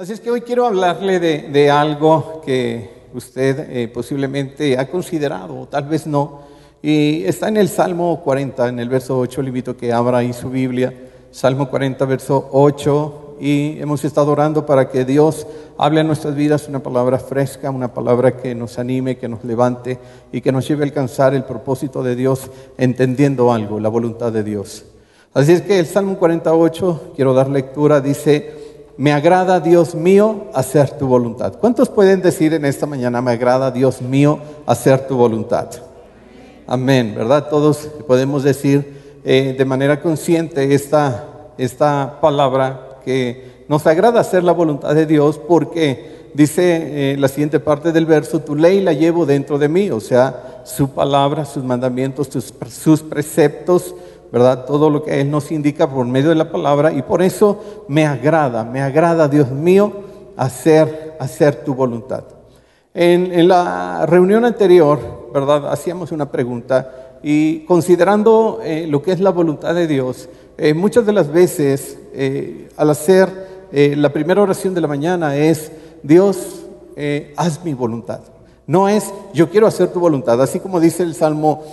Así es que hoy quiero hablarle de, algo que usted eh, posiblemente ha considerado, o tal vez no. Y está en el Salmo 40, en el verso 8. Le invito a que abra ahí su Biblia. Salmo 40, verso 8. Y hemos estado orando para que Dios hable en nuestras vidas una palabra fresca, una palabra que nos anime, que nos levante y que nos lleve a alcanzar el propósito de Dios entendiendo algo, la voluntad de Dios. Así es que el Salmo 48, quiero dar lectura, dice, me agrada, Dios mío, hacer tu voluntad. ¿Cuántos pueden decir en esta mañana, me agrada, Dios mío, hacer tu voluntad? Amén, ¿verdad? Todos podemos decir eh, de manera consciente esta, esta palabra que nos agrada hacer la voluntad de Dios porque dice eh, la siguiente parte del verso, tu ley la llevo dentro de mí, o sea, su palabra, sus mandamientos, sus preceptos, ¿verdad? Todo lo que Él nos indica por medio de la palabra y por eso me agrada, me agrada, Dios mío, hacer, hacer tu voluntad. En, la reunión anterior, ¿verdad? Hacíamos una pregunta y considerando eh, lo que es la voluntad de Dios, eh, muchas de las veces eh, al hacer la primera oración de la mañana es, Dios, haz mi voluntad. No es yo quiero hacer tu voluntad, así como dice el Salmo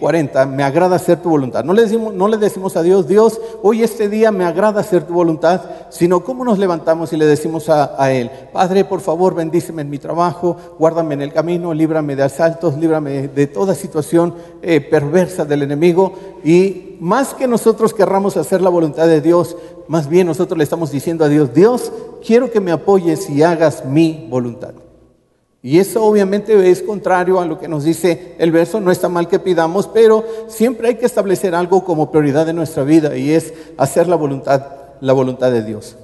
40, eh, me agrada hacer tu voluntad. No le, decimos, no le decimos a Dios, Dios, hoy este día me agrada hacer tu voluntad, sino cómo nos levantamos y le decimos a, Él, Padre, por favor, bendíceme en mi trabajo, guárdame en el camino, líbrame de asaltos, líbrame de toda situación eh, perversa del enemigo. Y más que nosotros querramos hacer la voluntad de Dios, más bien nosotros le estamos diciendo a Dios, Dios, quiero que me apoyes y hagas mi voluntad. Y eso obviamente es contrario a lo que nos dice el verso, no está mal que pidamos, pero siempre hay que establecer algo como prioridad de nuestra vida y es hacer la voluntad, la voluntad de Dios.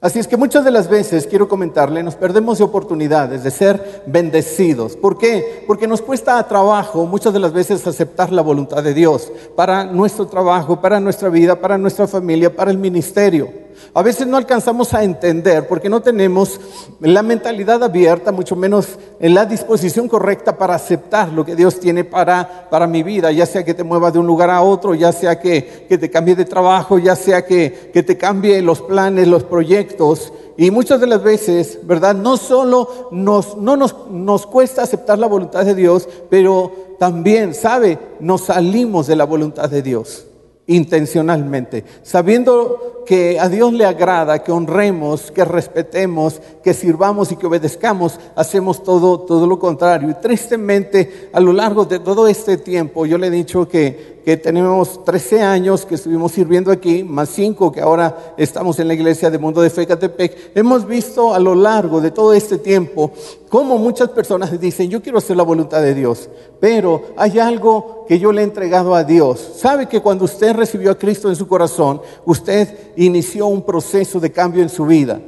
Así es que muchas de las veces, quiero comentarle, nos perdemos de oportunidades de ser bendecidos. ¿Por qué? Porque nos cuesta trabajo muchas de las veces aceptar la voluntad de Dios para nuestro trabajo, para nuestra vida, para nuestra familia, para el ministerio. A veces no alcanzamos a entender porque no tenemos la mentalidad abierta, mucho menos en la disposición correcta para aceptar lo que Dios tiene para, para mi vida, ya sea que te mueva de un lugar a otro, ya sea que, que te cambie de trabajo, ya sea que, que te cambie los planes, los proyectos. Y muchas de las veces, ¿verdad? No solo nos, no nos, nos cuesta aceptar la voluntad de Dios, pero también, ¿sabe? Nos salimos de la voluntad de Dios intencionalmente, sabiendo que a Dios le agrada que honremos, que respetemos, que sirvamos y que obedezcamos, hacemos todo, todo lo contrario. Y tristemente, a lo largo de todo este tiempo, yo le he dicho que, que tenemos 13 años que estuvimos sirviendo aquí, más 5 que ahora estamos en la iglesia de Mundo de Fe Catepec, hemos visto a lo largo de todo este tiempo cómo muchas personas dicen, yo quiero hacer la voluntad de Dios, pero hay algo que yo le he entregado a Dios. Sabe que cuando usted recibió a Cristo en su corazón, usted inició un proceso de cambio en su vida.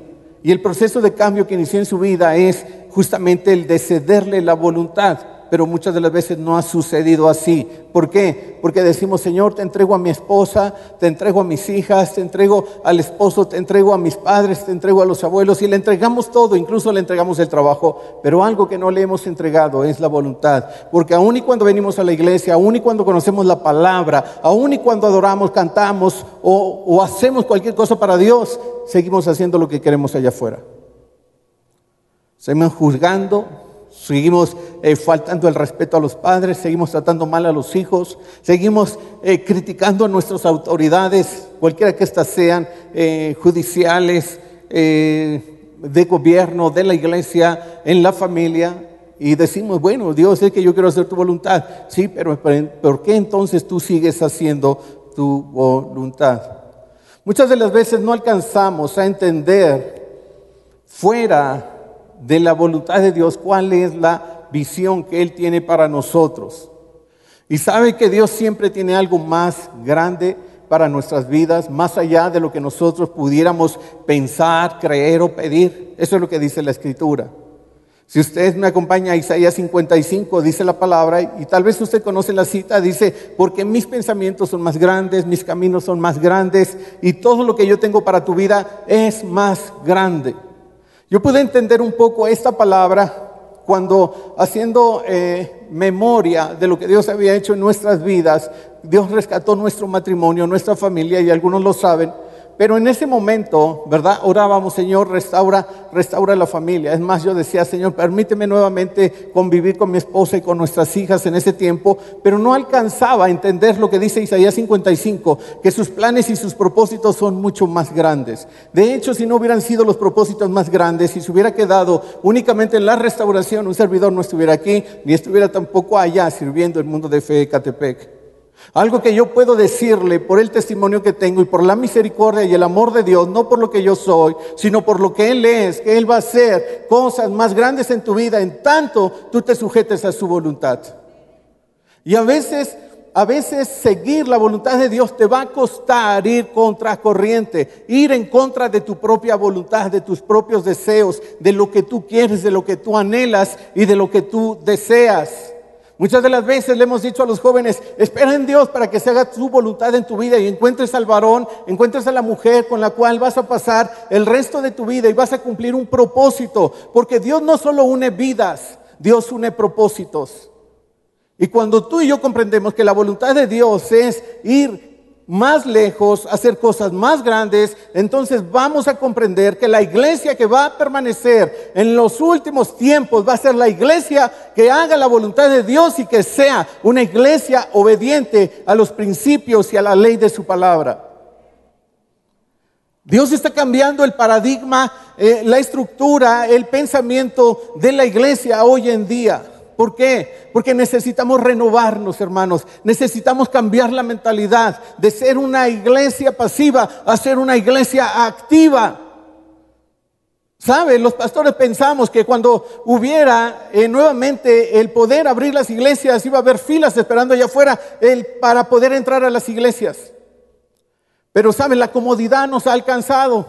Y el proceso de cambio que inició en su vida es justamente el de cederle la voluntad pero muchas de las veces no ha sucedido así. ¿Por qué? Porque decimos, Señor, te entrego a mi esposa, te entrego a mis hijas, te entrego al esposo, te entrego a mis padres, te entrego a los abuelos y le entregamos todo, incluso le entregamos el trabajo, pero algo que no le hemos entregado es la voluntad. Porque aun y cuando venimos a la iglesia, aun y cuando conocemos la palabra, aun y cuando adoramos, cantamos o, o hacemos cualquier cosa para Dios, seguimos haciendo lo que queremos allá afuera. Seguimos juzgando, Seguimos eh, faltando el respeto a los padres, seguimos tratando mal a los hijos, seguimos eh, criticando a nuestras autoridades, cualquiera que éstas sean, eh, judiciales, de gobierno, de la iglesia, en la familia, y decimos, bueno, Dios, es que yo quiero hacer tu voluntad. Sí, pero ¿por qué entonces tú sigues haciendo tu voluntad? Muchas de las veces no alcanzamos a entender fuera de la voluntad de Dios, cuál es la visión que Él tiene para nosotros. Y sabe que Dios siempre tiene algo más grande para nuestras vidas, más allá de lo que nosotros pudiéramos pensar, creer o pedir. Eso es lo que dice la Escritura. Si usted me acompaña a Isaías 55, dice la palabra, y tal vez usted conoce la cita, dice, porque mis pensamientos son más grandes, mis caminos son más grandes, y todo lo que yo tengo para tu vida es más grande. Yo pude entender un poco esta palabra cuando haciendo eh, memoria de lo que Dios había hecho en nuestras vidas, Dios rescató nuestro matrimonio, nuestra familia, y algunos lo saben, Pero en ese momento, ¿verdad? Orábamos, Señor, restaura, restaura la familia. Es más, yo decía, Señor, permíteme nuevamente convivir con mi esposa y con nuestras hijas en ese tiempo, pero no alcanzaba a entender lo que dice Isaías 55, que sus planes y sus propósitos son mucho más grandes. De hecho, si no hubieran sido los propósitos más grandes, si se hubiera quedado únicamente en la restauración, un servidor no estuviera aquí, ni estuviera tampoco allá sirviendo el mundo de fe de Catepec. Algo que yo puedo decirle por el testimonio que tengo y por la misericordia y el amor de Dios, no por lo que yo soy, sino por lo que Él es, que Él va a hacer cosas más grandes en tu vida en tanto tú te sujetes a su voluntad. Y a veces, a veces seguir la voluntad de Dios te va a costar ir contra corriente, ir en contra de tu propia voluntad, de tus propios deseos, de lo que tú quieres, de lo que tú anhelas y de lo que tú deseas. Muchas de las veces le hemos dicho a los jóvenes, espera en Dios para que se haga su voluntad en tu vida y encuentres al varón, encuentres a la mujer con la cual vas a pasar el resto de tu vida y vas a cumplir un propósito. Porque Dios no solo une vidas, Dios une propósitos. Y cuando tú y yo comprendemos que la voluntad de Dios es ir más lejos, hacer cosas más grandes, entonces vamos a comprender que la iglesia que va a permanecer en los últimos tiempos va a ser la iglesia que haga la voluntad de Dios y que sea una iglesia obediente a los principios y a la ley de su palabra. Dios está cambiando el paradigma, eh, la estructura, el pensamiento de la iglesia hoy en día. ¿Por qué? Porque necesitamos renovarnos, hermanos. Necesitamos cambiar la mentalidad de ser una iglesia pasiva a ser una iglesia activa. ¿Sabe? Los pastores pensamos que cuando hubiera eh, nuevamente el poder abrir las iglesias, iba a haber filas esperando allá afuera para poder entrar a las iglesias. Pero ¿saben? La comodidad nos ha alcanzado.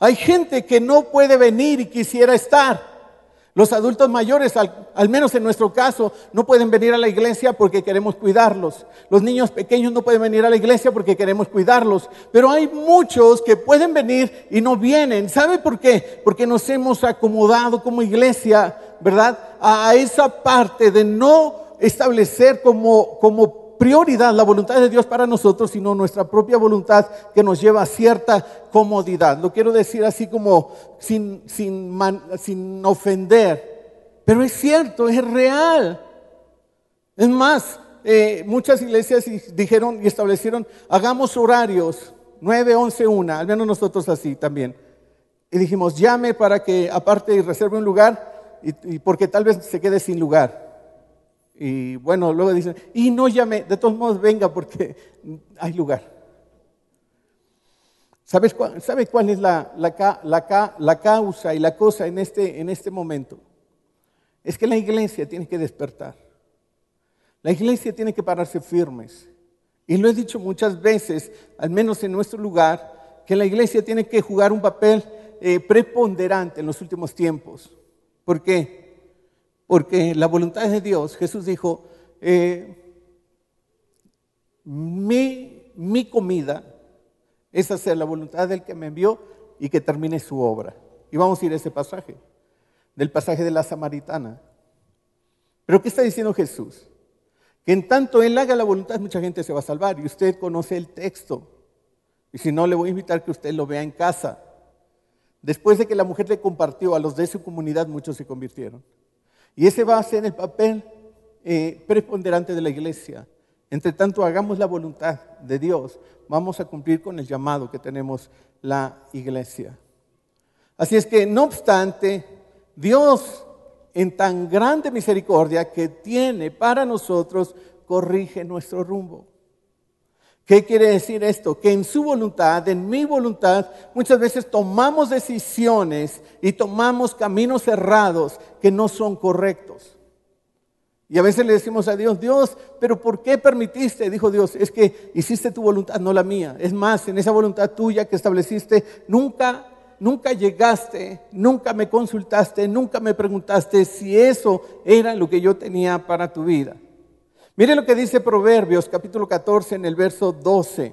Hay gente que no puede venir y quisiera estar. Los adultos mayores, al, menos en nuestro caso, no pueden venir a la iglesia porque queremos cuidarlos. Los niños pequeños no pueden venir a la iglesia porque queremos cuidarlos. Pero hay muchos que pueden venir y no vienen. ¿Sabe por qué? Porque nos hemos acomodado como iglesia, ¿verdad? A esa parte de no establecer como, como prioridad la voluntad de Dios para nosotros, sino nuestra propia voluntad que nos lleva a cierta comodidad. Lo quiero decir así como sin, sin, sin ofender, pero es cierto, es real. Es más, eh, muchas iglesias dijeron y establecieron, hagamos horarios, 9, 11, 1, al menos nosotros así también. Y dijimos, llame para que aparte y reserve un lugar, y porque tal vez se quede sin lugar. Y bueno, luego dicen, y no llame, de todos modos venga porque hay lugar. ¿Sabes cuál, ¿Sabe cuál es la, causa y la cosa en este, en este momento? Es que la iglesia tiene que despertar. La iglesia tiene que pararse firmes. Y lo he dicho muchas veces, al menos en nuestro lugar, que la iglesia tiene que jugar un papel eh, preponderante en los últimos tiempos. ¿Por qué? Porque la voluntad de Dios, Jesús dijo, eh, mi, mi comida es hacer la voluntad del que me envió y que termine su obra. Y vamos a ir a ese pasaje, del pasaje de la samaritana. Pero ¿qué está diciendo Jesús? Que en tanto Él haga la voluntad, mucha gente se va a salvar. Y usted conoce el texto. Y si no, le voy a invitar que usted lo vea en casa. Después de que la mujer le compartió a los de su comunidad, muchos se convirtieron. Y ese va a ser el papel eh, preponderante de la iglesia. Entre tanto, hagamos la voluntad de Dios, vamos a cumplir con el llamado que tenemos la iglesia. Así es que, no obstante, Dios, en tan grande misericordia que tiene para nosotros, corrige nuestro rumbo. ¿Qué quiere decir esto? Que en su voluntad, en mi voluntad, muchas veces tomamos decisiones y tomamos caminos cerrados que no son correctos. Y a veces le decimos a Dios, Dios, pero ¿por qué permitiste? Dijo Dios, es que hiciste tu voluntad, no la mía. Es más, en esa voluntad tuya que estableciste, nunca, nunca llegaste, nunca me consultaste, nunca me preguntaste si eso era lo que yo tenía para tu vida. Mire lo que dice Proverbios capítulo 14 en el verso 12.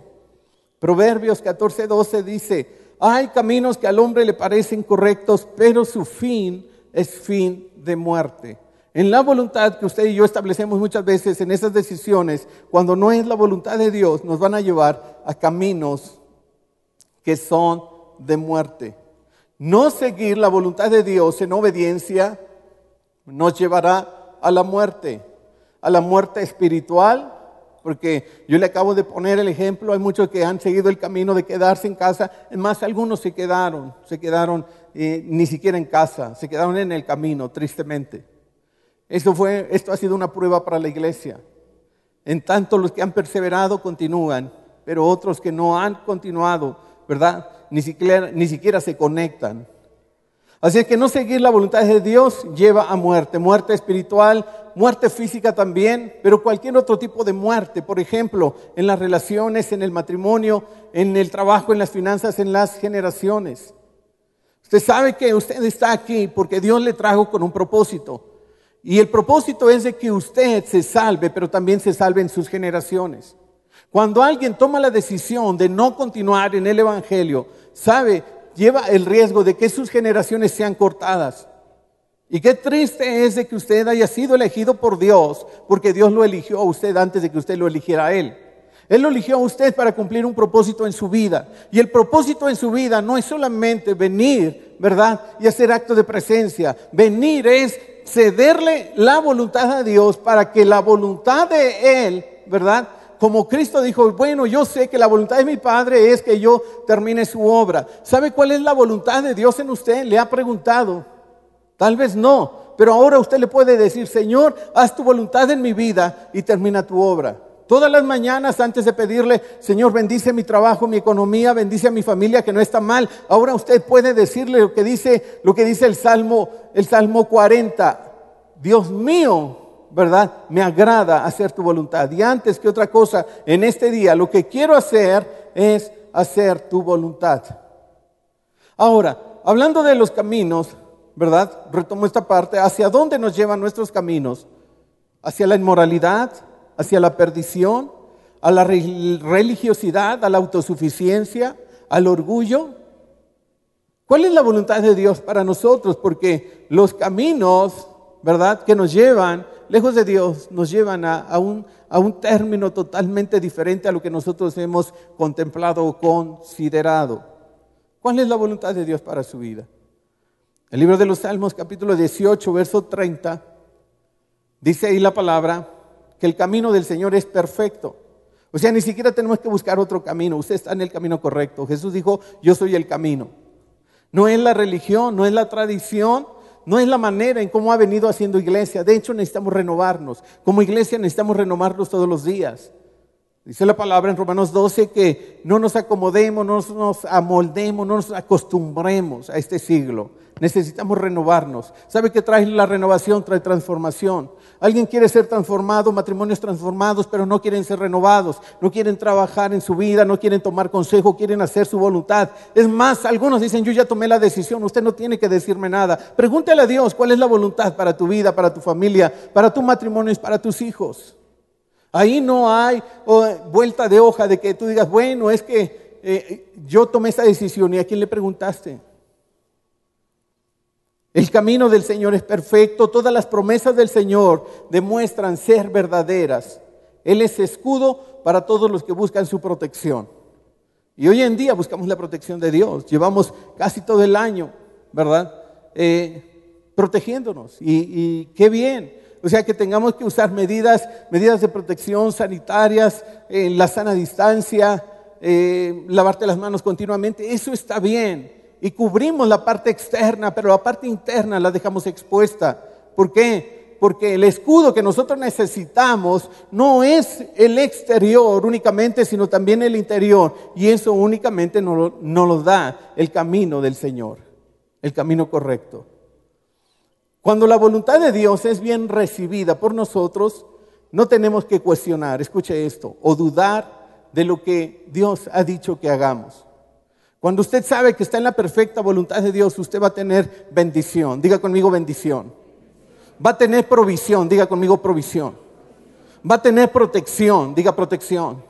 Proverbios 14, 12 dice, hay caminos que al hombre le parecen correctos, pero su fin es fin de muerte. En la voluntad que usted y yo establecemos muchas veces en esas decisiones, cuando no es la voluntad de Dios, nos van a llevar a caminos que son de muerte. No seguir la voluntad de Dios en obediencia nos llevará a la muerte, a la muerte espiritual, porque yo le acabo de poner el ejemplo, hay muchos que han seguido el camino de quedarse en casa, es más, algunos se quedaron, se quedaron eh, ni siquiera en casa, se quedaron en el camino, tristemente. Esto, fue, esto ha sido una prueba para la iglesia. En tanto los que han perseverado continúan, pero otros que no han continuado, ¿verdad? Ni siquiera, ni siquiera se conectan. Así es que no seguir la voluntad de Dios lleva a muerte, muerte espiritual, muerte física también, pero cualquier otro tipo de muerte, por ejemplo, en las relaciones, en el matrimonio, en el trabajo, en las finanzas, en las generaciones. Usted sabe que usted está aquí porque Dios le trajo con un propósito. Y el propósito es de que usted se salve, pero también se salve en sus generaciones. Cuando alguien toma la decisión de no continuar en el Evangelio, sabe, lleva el riesgo de que sus generaciones sean cortadas. Y qué triste es de que usted haya sido elegido por Dios, porque Dios lo eligió a usted antes de que usted lo eligiera a Él. Él lo eligió a usted para cumplir un propósito en su vida. Y el propósito en su vida no es solamente venir, ¿verdad? Y hacer acto de presencia. Venir es cederle la voluntad a Dios para que la voluntad de Él, ¿verdad? Como Cristo dijo, bueno, yo sé que la voluntad de mi Padre es que yo termine su obra. ¿Sabe cuál es la voluntad de Dios en usted? Le ha preguntado. Tal vez no, pero ahora usted le puede decir, Señor, haz tu voluntad en mi vida y termina tu obra. Todas las mañanas antes de pedirle, Señor, bendice mi trabajo, mi economía, bendice a mi familia que no está mal. Ahora usted puede decirle lo que dice, lo que dice el Salmo, el Salmo 40. Dios mío, ¿verdad? Me agrada hacer tu voluntad. Y antes que otra cosa, en este día lo que quiero hacer es hacer tu voluntad. Ahora, hablando de los caminos, ¿verdad? Retomo esta parte. ¿Hacia dónde nos llevan nuestros caminos? ¿Hacia la inmoralidad? hacia la perdición, a la religiosidad, a la autosuficiencia, al orgullo. ¿Cuál es la voluntad de Dios para nosotros? Porque los caminos, ¿verdad?, que nos llevan lejos de Dios, nos llevan a, un, a un término totalmente diferente a lo que nosotros hemos contemplado o considerado. ¿Cuál es la voluntad de Dios para su vida? El libro de los Salmos, capítulo 18, verso 30, dice ahí la palabra, que el camino del Señor es perfecto. O sea, ni siquiera tenemos que buscar otro camino. Usted está en el camino correcto. Jesús dijo, yo soy el camino. No es la religión, no es la tradición, no es la manera en cómo ha venido haciendo iglesia. De hecho, necesitamos renovarnos. Como iglesia necesitamos renovarnos todos los días. Dice la palabra en Romanos 12 que no nos acomodemos, no nos amoldemos, no nos acostumbremos a este siglo. Necesitamos renovarnos. ¿Sabe qué trae la renovación? Trae transformación. Alguien quiere ser transformado, matrimonios transformados, pero no quieren ser renovados, no quieren trabajar en su vida, no quieren tomar consejo, quieren hacer su voluntad. Es más, algunos dicen, yo ya tomé la decisión, usted no tiene que decirme nada. Pregúntele a Dios cuál es la voluntad para tu vida, para tu familia, para tu matrimonio y para tus hijos. Ahí no hay oh, vuelta de hoja de que tú digas, bueno, es que eh, yo tomé esa decisión y a quién le preguntaste. El camino del Señor es perfecto, todas las promesas del Señor demuestran ser verdaderas. Él es escudo para todos los que buscan su protección. Y hoy en día buscamos la protección de Dios. Llevamos casi todo el año, ¿verdad? Eh, protegiéndonos. Y, qué bien. O sea que tengamos que usar medidas, medidas de protección sanitarias, eh, la sana distancia, eh, lavarte las manos continuamente. Eso está bien y cubrimos la parte externa, pero la parte interna la dejamos expuesta. ¿Por qué? Porque el escudo que nosotros necesitamos no es el exterior únicamente, sino también el interior. Y eso únicamente nos no lo da el camino del Señor, el camino correcto. Cuando la voluntad de Dios es bien recibida por nosotros, no tenemos que cuestionar, escuche esto, o dudar de lo que Dios ha dicho que hagamos. Cuando usted sabe que está en la perfecta voluntad de Dios, usted va a tener bendición. Diga conmigo bendición. Va a tener provisión. Diga conmigo provisión. Va a tener protección. Diga protección.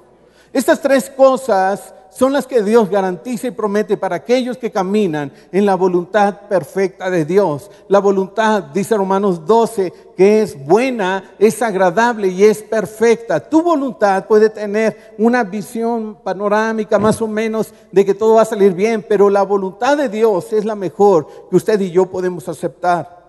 Estas tres cosas son las que Dios garantiza y promete para aquellos que caminan en la voluntad perfecta de Dios. La voluntad, dice Romanos 12, que es buena, es agradable y es perfecta. Tu voluntad puede tener una visión panorámica más o menos de que todo va a salir bien, pero la voluntad de Dios es la mejor que usted y yo podemos aceptar.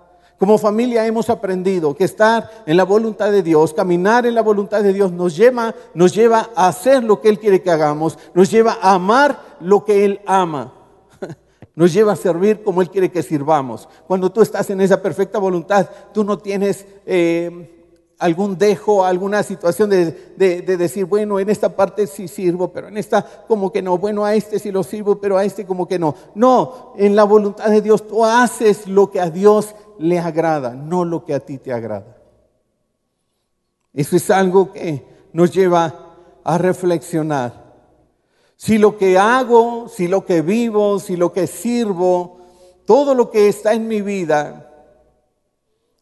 Como familia hemos aprendido que estar en la voluntad de Dios, caminar en la voluntad de Dios nos lleva, nos lleva a hacer lo que Él quiere que hagamos, nos lleva a amar lo que Él ama, nos lleva a servir como Él quiere que sirvamos. Cuando tú estás en esa perfecta voluntad, tú no tienes eh, algún dejo, alguna situación de, decir, bueno, en esta parte sí sirvo, pero en esta como que no, bueno, a este sí lo sirvo, pero a este como que no. No, en la voluntad de Dios tú haces lo que a Dios le agrada, no lo que a ti te agrada. Eso es algo que nos lleva a reflexionar. Si lo que hago, si lo que vivo, si lo que sirvo, todo lo que está en mi vida,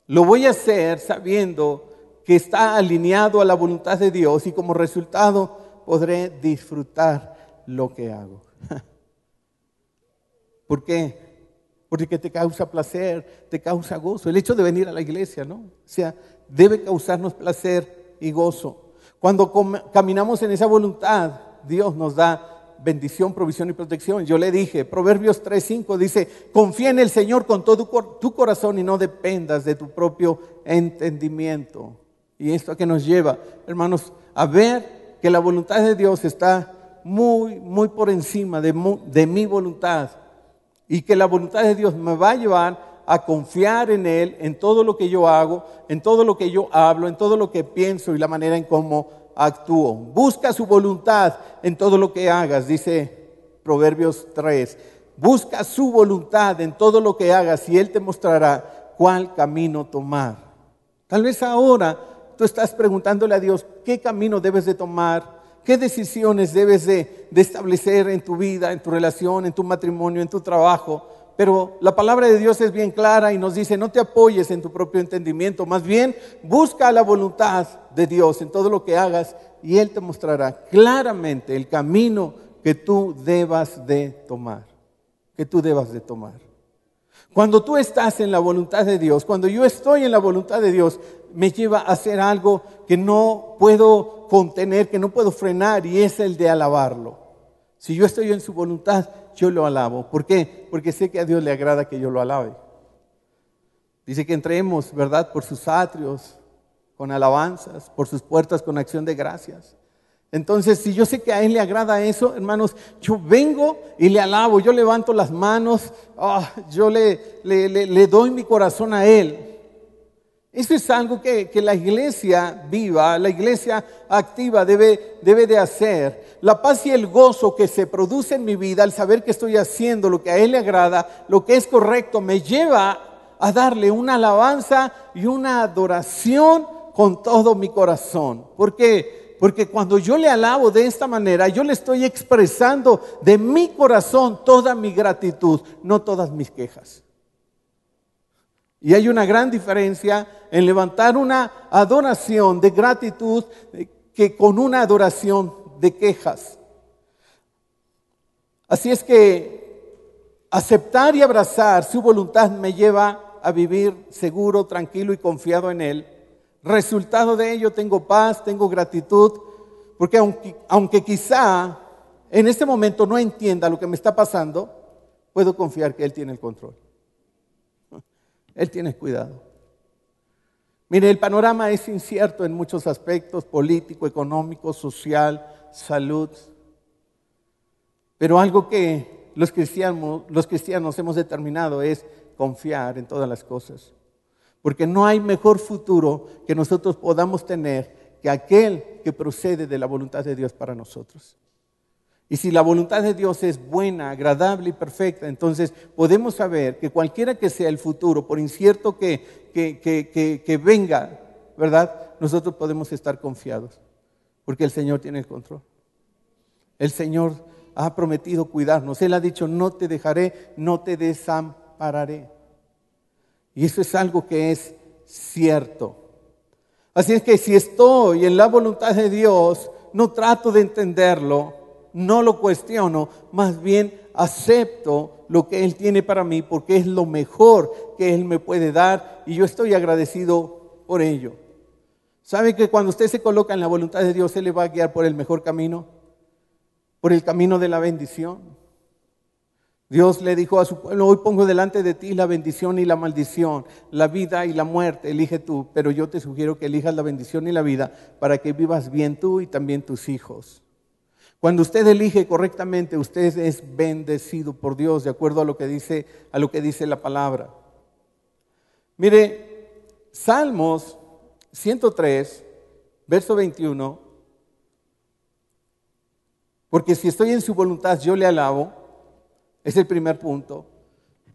lo voy a hacer sabiendo que está alineado a la voluntad de Dios y como resultado podré disfrutar lo que hago. ¿Por qué? Porque te causa placer, te causa gozo. El hecho de venir a la iglesia, ¿no? O sea, debe causarnos placer y gozo. Cuando caminamos en esa voluntad, Dios nos da bendición, provisión y protección. Yo le dije, Proverbios 3:5 dice, confía en el Señor con todo tu corazón y no dependas de tu propio entendimiento. Y esto que nos lleva, hermanos, a ver que la voluntad de Dios está muy, muy por encima de, de mi voluntad. Y que la voluntad de Dios me va a llevar a confiar en Él, en todo lo que yo hago, en todo lo que yo hablo, en todo lo que pienso y la manera en cómo actúo. Busca su voluntad en todo lo que hagas, dice Proverbios 3. Busca su voluntad en todo lo que hagas y Él te mostrará cuál camino tomar. Tal vez ahora tú estás preguntándole a Dios qué camino debes de tomar, qué decisiones debes de, establecer en tu vida, en tu relación, en tu matrimonio, en tu trabajo. Pero la palabra de Dios es bien clara y nos dice, no te apoyes en tu propio entendimiento, más bien busca la voluntad de Dios en todo lo que hagas y Él te mostrará claramente el camino que tú debas de tomar, que tú debas de tomar. Cuando tú estás en la voluntad de Dios, cuando yo estoy en la voluntad de Dios, me lleva a hacer algo que no puedo contener, que no puedo frenar, y es el de alabarlo. Si yo estoy en su voluntad, yo lo alabo. ¿Por qué? Porque sé que a Dios le agrada que yo lo alabe. Dice que entremos, ¿verdad?, por sus atrios con alabanzas, por sus puertas con acción de gracias. Entonces, si yo sé que a Él le agrada eso, hermanos, yo vengo y le alabo, yo levanto las manos, ah, yo le, doy mi corazón a Él. Eso es algo que, la iglesia viva, la iglesia activa debe, debe de hacer. La paz y el gozo que se produce en mi vida al saber que estoy haciendo lo que a Él le agrada, lo que es correcto, me lleva a darle una alabanza y una adoración con todo mi corazón. ¿Por qué? Porque cuando yo le alabo de esta manera, yo le estoy expresando de mi corazón toda mi gratitud, no todas mis quejas. Y hay una gran diferencia en levantar una adoración de gratitud que con una adoración de quejas. Así es que aceptar y abrazar su voluntad me lleva a vivir seguro, tranquilo y confiado en Él Resultado de ello tengo paz, tengo gratitud, porque aunque, aunque quizá en este momento no entienda lo que me está pasando, puedo confiar que Él tiene el control. Él tiene cuidado. Mire, el panorama es incierto en muchos aspectos, político, económico, social, salud. Pero algo que los cristianos, los cristianos hemos determinado es confiar en todas las cosas. Porque no hay mejor futuro que nosotros podamos tener que aquel que procede de la voluntad de Dios para nosotros. Y si la voluntad de Dios es buena, agradable y perfecta, entonces podemos saber que cualquiera que sea el futuro, por incierto que, que, venga, ¿verdad? Nosotros podemos estar confiados, porque el Señor tiene el control. El Señor ha prometido cuidarnos. Él ha dicho, no te dejaré, no te desampararé. Y eso es algo que es cierto. Así es que si estoy en la voluntad de Dios, no trato de entenderlo, no lo cuestiono, más bien acepto lo que Él tiene para mí porque es lo mejor que Él me puede dar y yo estoy agradecido por ello. ¿Sabe que cuando usted se coloca en la voluntad de Dios, Él le va a guiar por el mejor camino? Por el camino de la bendición. Dios le dijo a su pueblo, hoy pongo delante de ti la bendición y la maldición, la vida y la muerte, elige tú, pero yo te sugiero que elijas la bendición y la vida para que vivas bien tú y también tus hijos. Cuando usted elige correctamente, usted es bendecido por Dios de acuerdo a lo que dice, a lo que dice la palabra. Mire, Salmos 103, verso 21, porque si estoy en su voluntad, yo le alabo es el primer punto.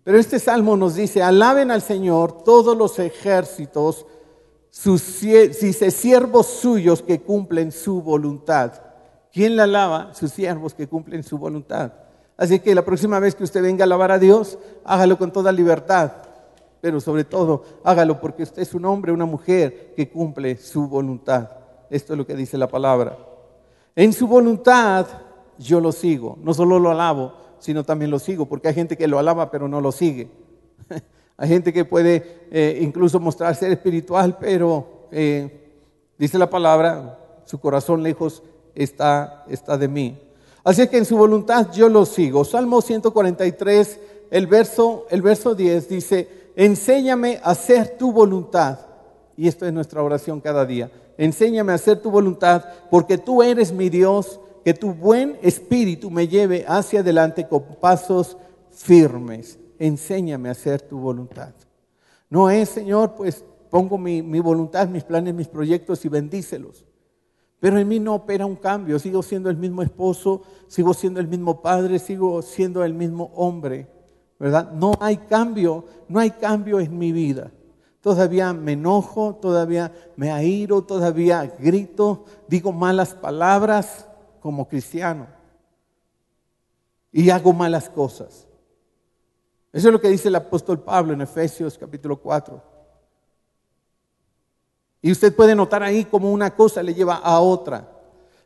Pero este salmo nos dice, alaben al Señor todos los ejércitos, sus, siervos suyos que cumplen su voluntad. ¿Quién la alaba? Sus siervos que cumplen su voluntad. Así que la próxima vez que usted venga a alabar a Dios, hágalo con toda libertad, pero sobre todo hágalo porque usted es un hombre, una mujer que cumple su voluntad. Esto es lo que dice la palabra. En su voluntad yo lo sigo, no solo lo alabo, sino también lo sigo, porque hay gente que lo alaba pero no lo sigue. hay gente que puede eh, incluso mostrar ser espiritual, pero eh, dice la palabra, su corazón lejos está, está de mí. Así que en su voluntad yo lo sigo. Salmo 143, el verso, el verso 10 dice, enséñame a hacer tu voluntad. Y esto es nuestra oración cada día. Enséñame a hacer tu voluntad, porque tú eres mi Dios que tu buen espíritu me lleve hacia adelante con pasos firmes. Enséñame a hacer tu voluntad. No es, Señor, pues pongo mi, voluntad, mis planes, mis proyectos y bendícelos. Pero en mí no opera un cambio. Sigo siendo el mismo esposo, sigo siendo el mismo padre, sigo siendo el mismo hombre. ¿Verdad? No hay cambio, no hay cambio en mi vida. Todavía me enojo, todavía me airo, todavía grito, digo malas palabras, como cristiano y hago malas cosas. Eso es lo que dice el apóstol Pablo en Efesios capítulo 4. Y usted puede notar ahí como una cosa le lleva a otra.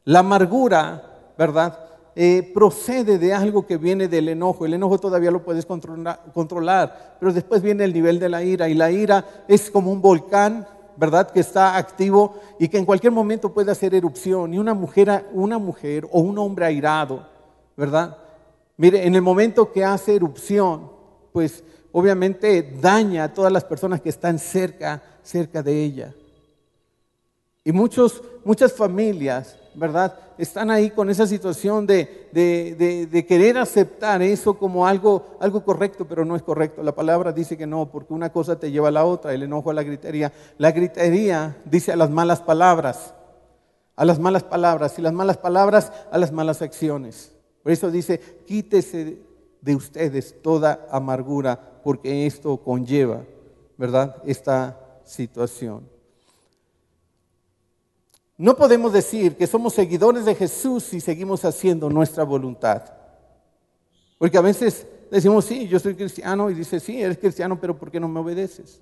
La amargura, ¿verdad? Eh, procede de algo que viene del enojo. El enojo todavía lo puedes controlar, pero después viene el nivel de la ira y la ira es como un volcán ¿verdad? Que está activo y que en cualquier momento puede hacer erupción. Y una mujer, una mujer o un hombre airado, ¿verdad? Mire, en el momento que hace erupción, pues obviamente daña a todas las personas que están cerca, cerca de ella. Y muchos, muchas familias ¿verdad? Están ahí con esa situación de, querer aceptar eso como algo, algo correcto, pero no es correcto. La palabra dice que no, porque una cosa te lleva a la otra, el enojo a la gritería. La gritería dice a las malas palabras, a las malas palabras, y las malas palabras a las malas acciones. Por eso dice, quítese de ustedes toda amargura, porque esto conlleva, ¿verdad? Esta situación. No podemos decir que somos seguidores de Jesús si seguimos haciendo nuestra voluntad. Porque a veces decimos, sí, yo soy cristiano, y dice, sí, eres cristiano, pero ¿por qué no me obedeces?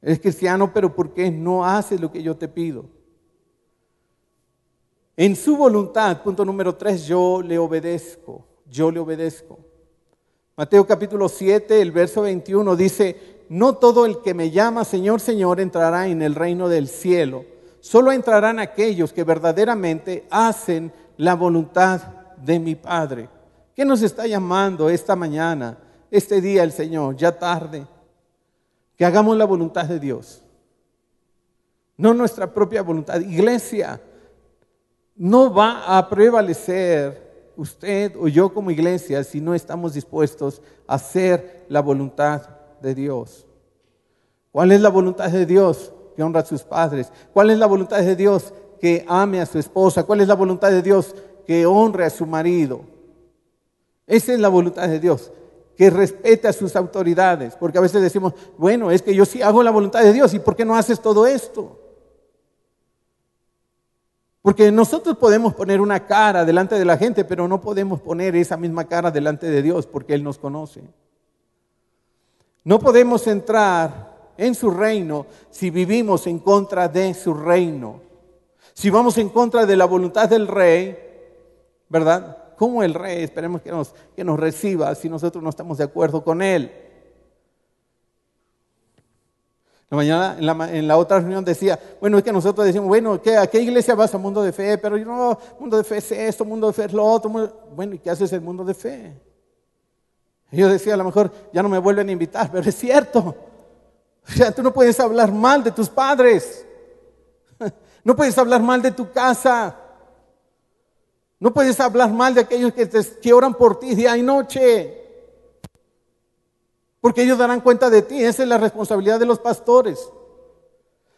Eres cristiano, pero ¿por qué no haces lo que yo te pido? En su voluntad, punto número tres, yo le obedezco, yo le obedezco. Mateo capítulo 7, el verso 21 dice, no todo el que me llama Señor, Señor entrará en el reino del cielo solo entrarán aquellos que verdaderamente hacen la voluntad de mi Padre. ¿Qué nos está llamando esta mañana, este día el Señor, ya tarde? Que hagamos la voluntad de Dios, no nuestra propia voluntad. Iglesia, no va a prevalecer usted o yo como iglesia si no estamos dispuestos a hacer la voluntad de Dios. ¿Cuál es la voluntad de Dios? Que honra a sus padres? ¿Cuál es la voluntad de Dios? Que ame a su esposa. ¿Cuál es la voluntad de Dios? Que honre a su marido. Esa es la voluntad de Dios. Que respete a sus autoridades. Porque a veces decimos, bueno, es que yo sí hago la voluntad de Dios. ¿Y por qué no haces todo esto? Porque nosotros podemos poner una cara delante de la gente, pero no podemos poner esa misma cara delante de Dios porque Él nos conoce. No podemos entrar en su reino si vivimos en contra de su reino. Si vamos en contra de la voluntad del rey, ¿verdad? Como el rey, esperemos que nos, que nos reciba si nosotros no estamos de acuerdo con él. La mañana, en la, en la, otra reunión decía, bueno, es que nosotros decimos, bueno, ¿qué, ¿a qué iglesia vas? A mundo de fe, pero yo no, mundo de fe es esto, mundo de fe es lo otro. Bueno, ¿y qué haces el mundo de fe? Y yo decía, a lo mejor ya no me vuelven a invitar, pero es cierto. O sea, tú no puedes hablar mal de tus padres. No puedes hablar mal de tu casa. No puedes hablar mal de aquellos que, te, oran por ti día y noche porque ellos darán cuenta de ti. Esa es la responsabilidad de los pastores.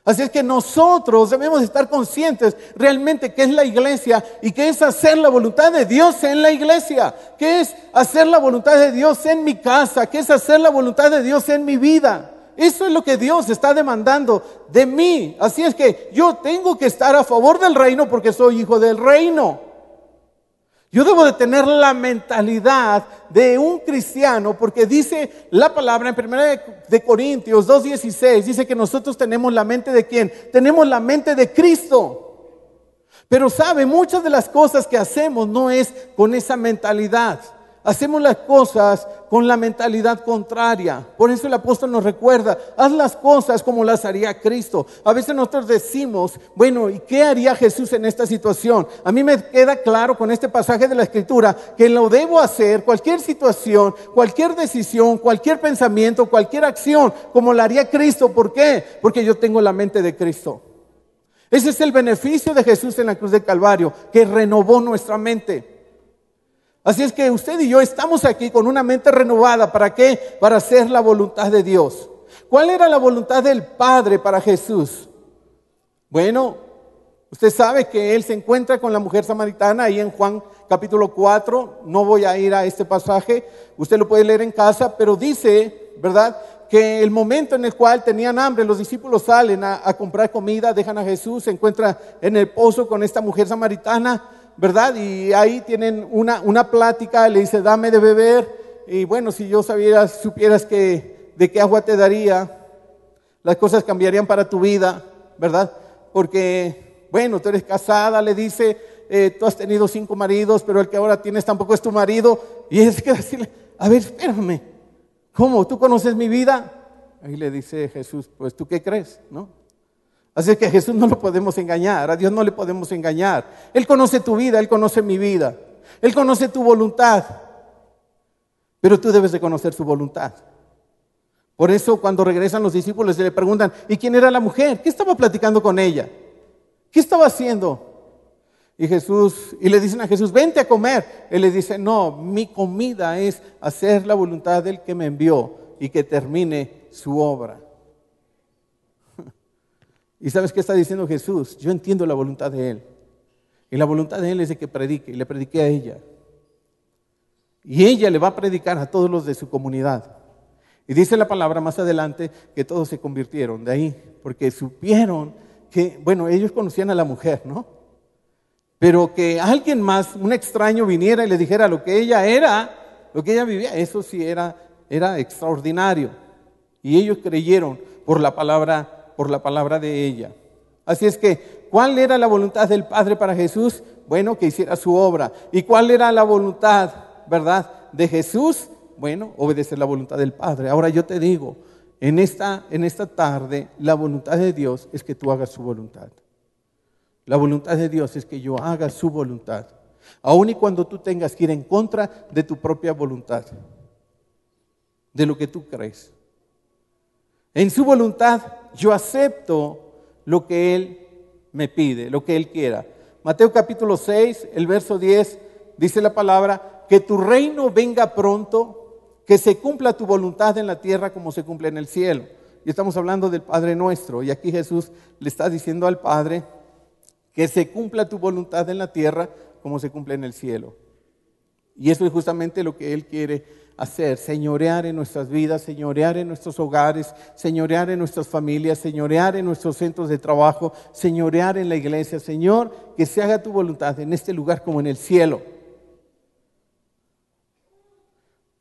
Así es que nosotros debemos estar conscientes realmente que es la iglesia y que es hacer la voluntad de Dios en la iglesia, que es hacer la voluntad de Dios en mi casa, que es hacer la voluntad de Dios en mi vida. Eso es lo que Dios está demandando de mí. Así es que yo tengo que estar a favor del reino porque soy hijo del reino. Yo debo de tener la mentalidad de un cristiano porque dice la palabra en 1 de Corintios 2.16, dice que nosotros tenemos la mente de quién? Tenemos la mente de Cristo. Pero sabe, muchas de las cosas que hacemos no es con esa mentalidad hacemos las cosas con la mentalidad contraria. Por eso el apóstol nos recuerda, haz las cosas como las haría Cristo. A veces nosotros decimos, bueno, ¿y qué haría Jesús en esta situación? A mí me queda claro con este pasaje de la escritura que lo debo hacer, cualquier situación, cualquier decisión, cualquier pensamiento, cualquier acción, como la haría Cristo. ¿Por qué? Porque yo tengo la mente de Cristo. Ese es el beneficio de Jesús en la cruz del Calvario, que renovó nuestra mente. Así es que usted y yo estamos aquí con una mente renovada. ¿Para qué? Para hacer la voluntad de Dios. ¿Cuál era la voluntad del Padre para Jesús? Bueno, usted sabe que Él se encuentra con la mujer samaritana ahí en Juan capítulo 4. No voy a ir a este pasaje, usted lo puede leer en casa, pero dice, ¿verdad? Que el momento en el cual tenían hambre, los discípulos salen a, a comprar comida, dejan a Jesús, se encuentra en el pozo con esta mujer samaritana ¿verdad? Y ahí tienen una, una plática, le dice, dame de beber. Y bueno, si yo sabieras, supieras que de qué agua te daría, las cosas cambiarían para tu vida, ¿verdad? Porque, bueno, tú eres casada, le dice, eh, tú has tenido cinco maridos, pero el que ahora tienes tampoco es tu marido. Y es que decirle, a ver, espérame, ¿cómo? ¿Tú conoces mi vida? Ahí le dice Jesús, pues tú qué crees, ¿no? Así que a Jesús no lo podemos engañar, a Dios no le podemos engañar. Él conoce tu vida, Él conoce mi vida, Él conoce tu voluntad, pero tú debes de conocer su voluntad. Por eso cuando regresan los discípulos le preguntan, ¿y quién era la mujer? ¿Qué estaba platicando con ella? ¿Qué estaba haciendo? Y Jesús, y le dicen a Jesús, vente a comer. Él les dice, no, mi comida es hacer la voluntad del que me envió y que termine su obra. ¿Y sabes qué está diciendo Jesús? Yo entiendo la voluntad de Él. Y la voluntad de Él es de que predique, y le prediqué a ella. Y ella le va a predicar a todos los de su comunidad. Y dice la palabra más adelante que todos se convirtieron de ahí, porque supieron que, bueno, ellos conocían a la mujer, ¿no? Pero que alguien más, un extraño, viniera y le dijera lo que ella era, lo que ella vivía, eso sí era, era extraordinario. Y ellos creyeron por la palabra por la palabra de ella. Así es que, ¿cuál era la voluntad del Padre para Jesús? Bueno, que hiciera su obra. ¿Y cuál era la voluntad, verdad, de Jesús? Bueno, obedecer la voluntad del Padre. Ahora yo te digo, en esta, en esta tarde, la voluntad de Dios es que tú hagas su voluntad. La voluntad de Dios es que yo haga su voluntad. Aun y cuando tú tengas que ir en contra de tu propia voluntad, de lo que tú crees. En su voluntad yo acepto lo que Él me pide, lo que Él quiera. Mateo capítulo 6, el verso 10, dice la palabra, que tu reino venga pronto, que se cumpla tu voluntad en la tierra como se cumple en el cielo. Y estamos hablando del Padre nuestro. Y aquí Jesús le está diciendo al Padre que se cumpla tu voluntad en la tierra como se cumple en el cielo. Y eso es justamente lo que Él quiere hacer, señorear en nuestras vidas, señorear en nuestros hogares, señorear en nuestras familias, señorear en nuestros centros de trabajo, señorear en la iglesia. Señor, que se haga tu voluntad en este lugar como en el cielo.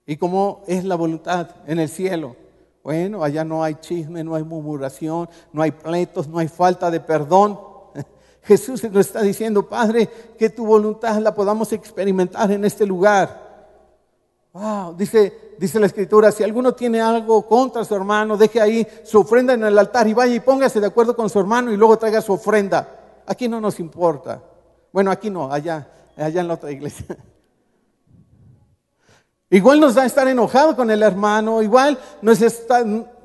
¿Y cómo es la voluntad en el cielo? Bueno, allá no hay chisme, no hay murmuración, no hay pleitos, no hay falta de perdón. Jesús nos está diciendo, Padre, que tu voluntad la podamos experimentar en este lugar. Wow, dice, dice la escritura, si alguno tiene algo contra su hermano, deje ahí su ofrenda en el altar y vaya y póngase de acuerdo con su hermano y luego traiga su ofrenda. Aquí no nos importa. Bueno, aquí no, allá, allá en la otra iglesia. Igual nos da estar enojado con el hermano, igual nos, está,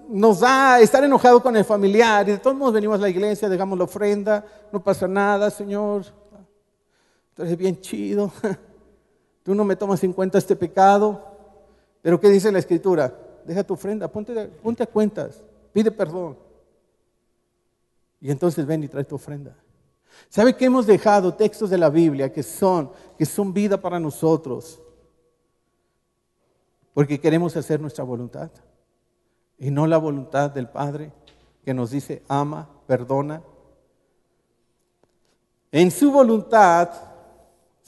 nos da estar enojado con el familiar y de todos modos venimos a la iglesia, dejamos la ofrenda, no pasa nada, Señor. Eres bien chido. Tú no me tomas en cuenta este pecado. Pero ¿qué dice la escritura? Deja tu ofrenda, ponte, ponte a cuentas, pide perdón. Y entonces ven y trae tu ofrenda. ¿Sabe que hemos dejado textos de la Biblia que son, que son vida para nosotros? Porque queremos hacer nuestra voluntad y no la voluntad del Padre que nos dice ama, perdona. En su voluntad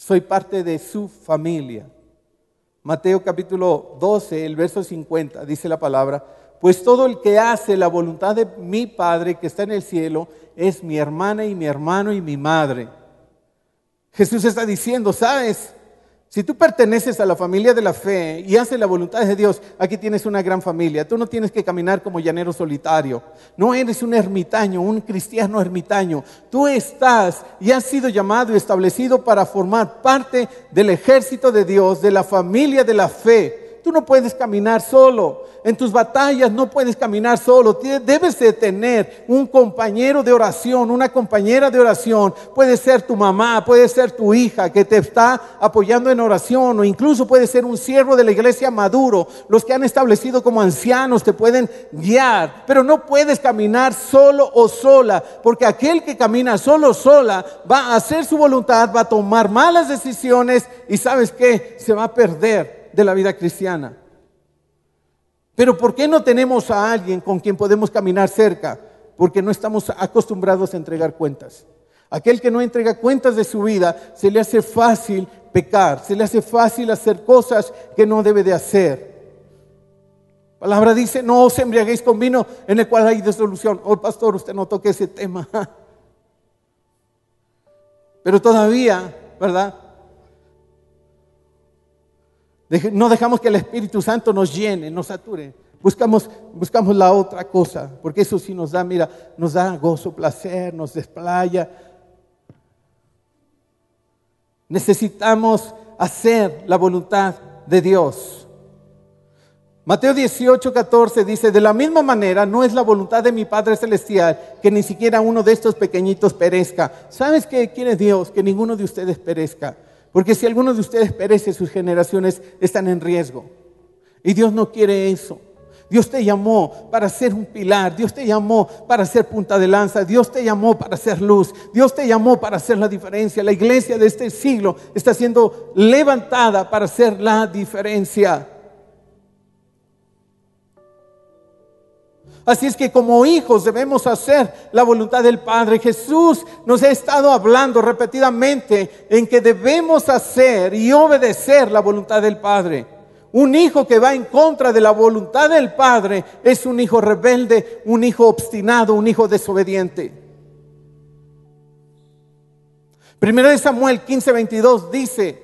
soy parte de su familia. Mateo capítulo 12, el verso 50, dice la palabra, pues todo el que hace la voluntad de mi Padre que está en el cielo es mi hermana y mi hermano y mi madre. Jesús está diciendo, ¿sabes? Si tú perteneces a la familia de la fe y haces la voluntad de Dios, aquí tienes una gran familia. Tú no tienes que caminar como llanero solitario. No eres un ermitaño, un cristiano ermitaño. Tú estás y has sido llamado y establecido para formar parte del ejército de Dios, de la familia de la fe. Tú no puedes caminar solo. En tus batallas no puedes caminar solo. Debes de tener un compañero de oración, una compañera de oración. Puede ser tu mamá, puede ser tu hija que te está apoyando en oración o incluso puede ser un siervo de la iglesia maduro. Los que han establecido como ancianos te pueden guiar. Pero no puedes caminar solo o sola porque aquel que camina solo o sola va a hacer su voluntad, va a tomar malas decisiones y sabes qué, se va a perder de la vida cristiana. Pero ¿por qué no tenemos a alguien con quien podemos caminar cerca? Porque no estamos acostumbrados a entregar cuentas. Aquel que no entrega cuentas de su vida, se le hace fácil pecar, se le hace fácil hacer cosas que no debe de hacer. La palabra dice, no os embriaguéis con vino en el cual hay disolución. Oh, pastor, usted no toque ese tema. Pero todavía, ¿verdad? No dejamos que el Espíritu Santo nos llene, nos sature. Buscamos, buscamos la otra cosa, porque eso sí nos da, mira, nos da gozo, placer, nos desplaya. Necesitamos hacer la voluntad de Dios. Mateo 18, 14 dice, de la misma manera no es la voluntad de mi Padre Celestial que ni siquiera uno de estos pequeñitos perezca. ¿Sabes qué quiere Dios? Que ninguno de ustedes perezca. Porque si alguno de ustedes perece, sus generaciones están en riesgo. Y Dios no quiere eso. Dios te llamó para ser un pilar, Dios te llamó para ser punta de lanza, Dios te llamó para ser luz, Dios te llamó para hacer la diferencia. La iglesia de este siglo está siendo levantada para hacer la diferencia. Así es que como hijos debemos hacer la voluntad del Padre. Jesús nos ha estado hablando repetidamente en que debemos hacer y obedecer la voluntad del Padre. Un hijo que va en contra de la voluntad del Padre es un hijo rebelde, un hijo obstinado, un hijo desobediente. Primero de Samuel 15:22 dice,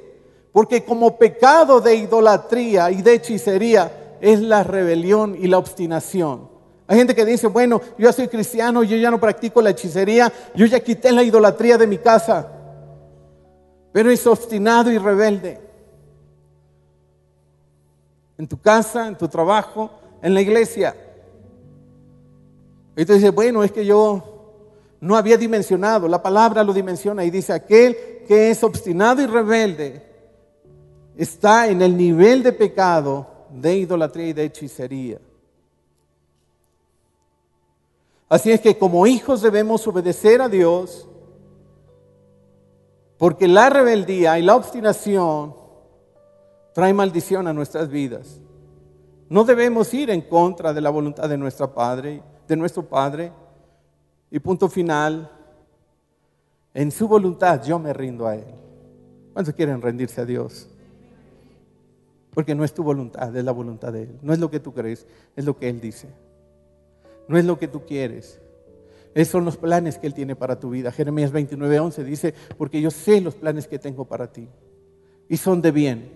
porque como pecado de idolatría y de hechicería es la rebelión y la obstinación. Hay gente que dice, bueno, yo ya soy cristiano, yo ya no practico la hechicería, yo ya quité la idolatría de mi casa. Pero es obstinado y rebelde. En tu casa, en tu trabajo, en la iglesia. Y tú dices, bueno, es que yo no había dimensionado. La palabra lo dimensiona y dice, aquel que es obstinado y rebelde está en el nivel de pecado de idolatría y de hechicería. Así es que como hijos debemos obedecer a Dios, porque la rebeldía y la obstinación trae maldición a nuestras vidas. No debemos ir en contra de la voluntad de nuestro Padre, de nuestro Padre. Y punto final, en su voluntad yo me rindo a Él. ¿Cuántos quieren rendirse a Dios? Porque no es tu voluntad, es la voluntad de Él. No es lo que tú crees, es lo que Él dice no es lo que tú quieres. Esos son los planes que Él tiene para tu vida. Jeremías 29, 11 dice, porque yo sé los planes que tengo para ti. Y son de bien.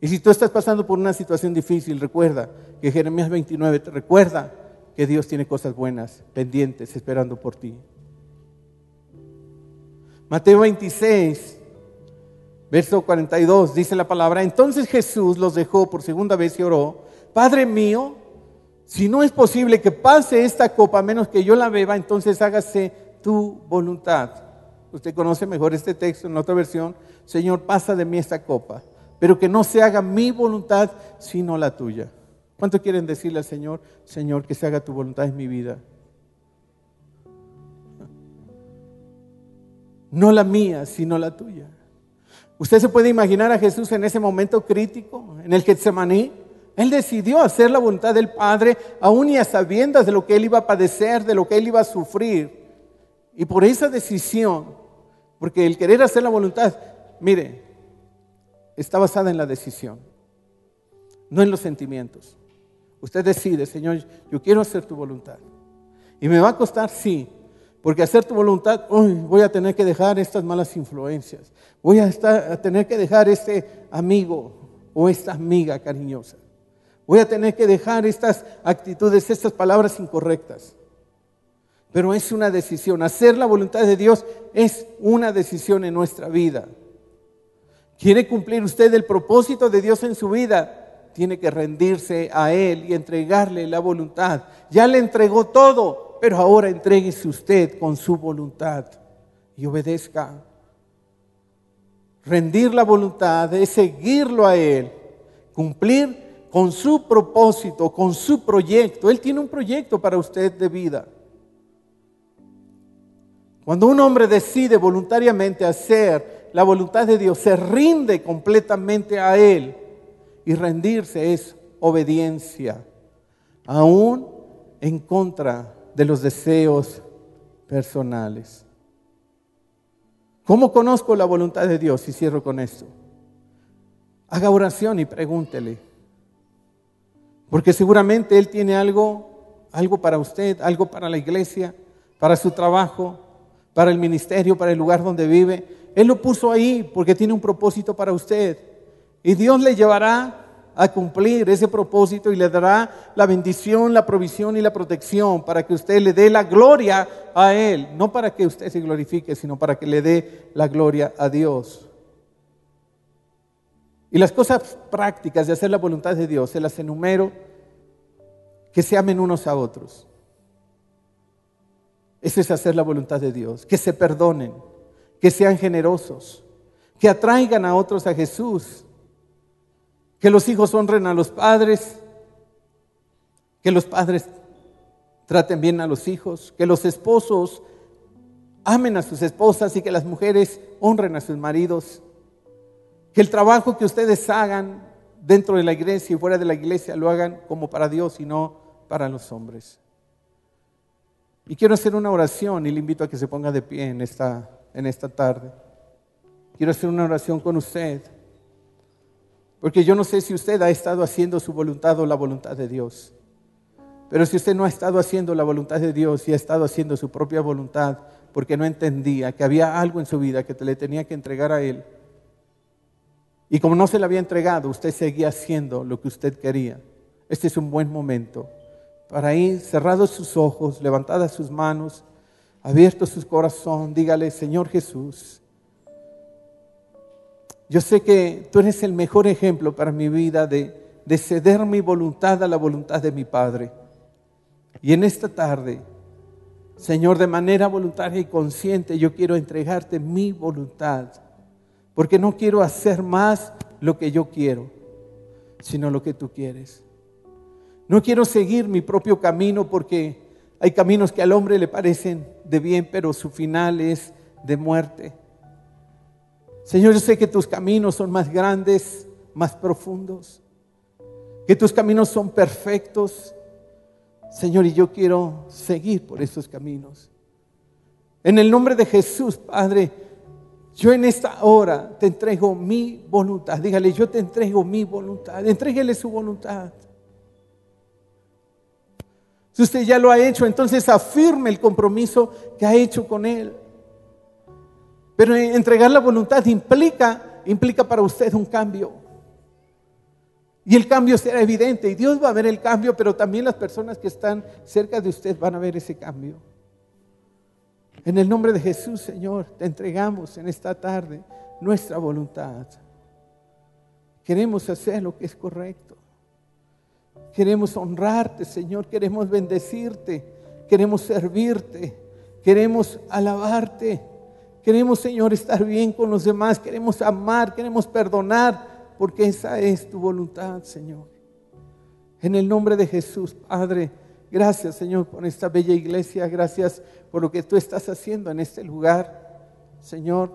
Y si tú estás pasando por una situación difícil, recuerda que Jeremías 29 te recuerda que Dios tiene cosas buenas, pendientes, esperando por ti. Mateo 26, verso 42, dice la palabra, entonces Jesús los dejó por segunda vez y oró, Padre mío, si no es posible que pase esta copa a menos que yo la beba, entonces hágase tu voluntad. Usted conoce mejor este texto en otra versión. Señor, pasa de mí esta copa, pero que no se haga mi voluntad, sino la tuya. ¿Cuánto quieren decirle al Señor, Señor, que se haga tu voluntad en mi vida? No la mía, sino la tuya. Usted se puede imaginar a Jesús en ese momento crítico, en el Getsemaní. Él decidió hacer la voluntad del Padre, aún y a sabiendas de lo que él iba a padecer, de lo que él iba a sufrir. Y por esa decisión, porque el querer hacer la voluntad, mire, está basada en la decisión, no en los sentimientos. Usted decide, Señor, yo quiero hacer tu voluntad. ¿Y me va a costar? Sí. Porque hacer tu voluntad, voy a tener que dejar estas malas influencias. Voy a, a tener que dejar este amigo o esta amiga cariñosa. Voy a tener que dejar estas actitudes, estas palabras incorrectas. Pero es una decisión. Hacer la voluntad de Dios es una decisión en nuestra vida. ¿Quiere cumplir usted el propósito de Dios en su vida? Tiene que rendirse a Él y entregarle la voluntad. Ya le entregó todo, pero ahora entréguese usted con su voluntad y obedezca. Rendir la voluntad es seguirlo a Él, cumplir con su propósito, con su proyecto. Él tiene un proyecto para usted de vida. Cuando un hombre decide voluntariamente hacer la voluntad de Dios, se rinde completamente a Él. Y rendirse es obediencia, aún en contra de los deseos personales. ¿Cómo conozco la voluntad de Dios? Y cierro con esto. Haga oración y pregúntele. Porque seguramente Él tiene algo, algo para usted, algo para la iglesia, para su trabajo, para el ministerio, para el lugar donde vive. Él lo puso ahí porque tiene un propósito para usted. Y Dios le llevará a cumplir ese propósito y le dará la bendición, la provisión y la protección para que usted le dé la gloria a Él. No para que usted se glorifique, sino para que le dé la gloria a Dios. Y las cosas prácticas de hacer la voluntad de Dios, se las enumero, que se amen unos a otros. Eso es hacer la voluntad de Dios, que se perdonen, que sean generosos, que atraigan a otros a Jesús, que los hijos honren a los padres, que los padres traten bien a los hijos, que los esposos amen a sus esposas y que las mujeres honren a sus maridos. Que el trabajo que ustedes hagan dentro de la iglesia y fuera de la iglesia lo hagan como para Dios y no para los hombres. Y quiero hacer una oración y le invito a que se ponga de pie en esta, en esta tarde. Quiero hacer una oración con usted. Porque yo no sé si usted ha estado haciendo su voluntad o la voluntad de Dios. Pero si usted no ha estado haciendo la voluntad de Dios y ha estado haciendo su propia voluntad porque no entendía que había algo en su vida que le tenía que entregar a Él, y como no se le había entregado, usted seguía haciendo lo que usted quería. Este es un buen momento para ir cerrados sus ojos, levantadas sus manos, abierto su corazón, dígale, Señor Jesús, yo sé que tú eres el mejor ejemplo para mi vida de, de ceder mi voluntad a la voluntad de mi Padre. Y en esta tarde, Señor, de manera voluntaria y consciente, yo quiero entregarte mi voluntad porque no quiero hacer más lo que yo quiero, sino lo que tú quieres. No quiero seguir mi propio camino porque hay caminos que al hombre le parecen de bien, pero su final es de muerte. Señor, yo sé que tus caminos son más grandes, más profundos, que tus caminos son perfectos. Señor, y yo quiero seguir por esos caminos. En el nombre de Jesús, Padre, yo en esta hora te entrego mi voluntad. Dígale, yo te entrego mi voluntad. Entréguele su voluntad. Si usted ya lo ha hecho, entonces afirme el compromiso que ha hecho con Él. Pero entregar la voluntad implica, implica para usted un cambio. Y el cambio será evidente. Y Dios va a ver el cambio, pero también las personas que están cerca de usted van a ver ese cambio. En el nombre de Jesús, Señor, te entregamos en esta tarde nuestra voluntad. Queremos hacer lo que es correcto. Queremos honrarte, Señor. Queremos bendecirte. Queremos servirte. Queremos alabarte. Queremos, Señor, estar bien con los demás. Queremos amar. Queremos perdonar. Porque esa es tu voluntad, Señor. En el nombre de Jesús, Padre. Gracias, Señor, por esta bella iglesia. Gracias por lo que tú estás haciendo en este lugar. Señor,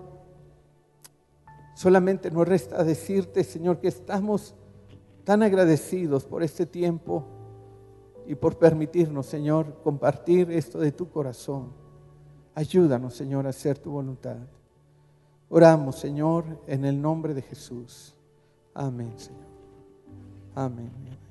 solamente nos resta decirte, Señor, que estamos tan agradecidos por este tiempo y por permitirnos, Señor, compartir esto de tu corazón. Ayúdanos, Señor, a hacer tu voluntad. Oramos, Señor, en el nombre de Jesús. Amén, Señor. Amén.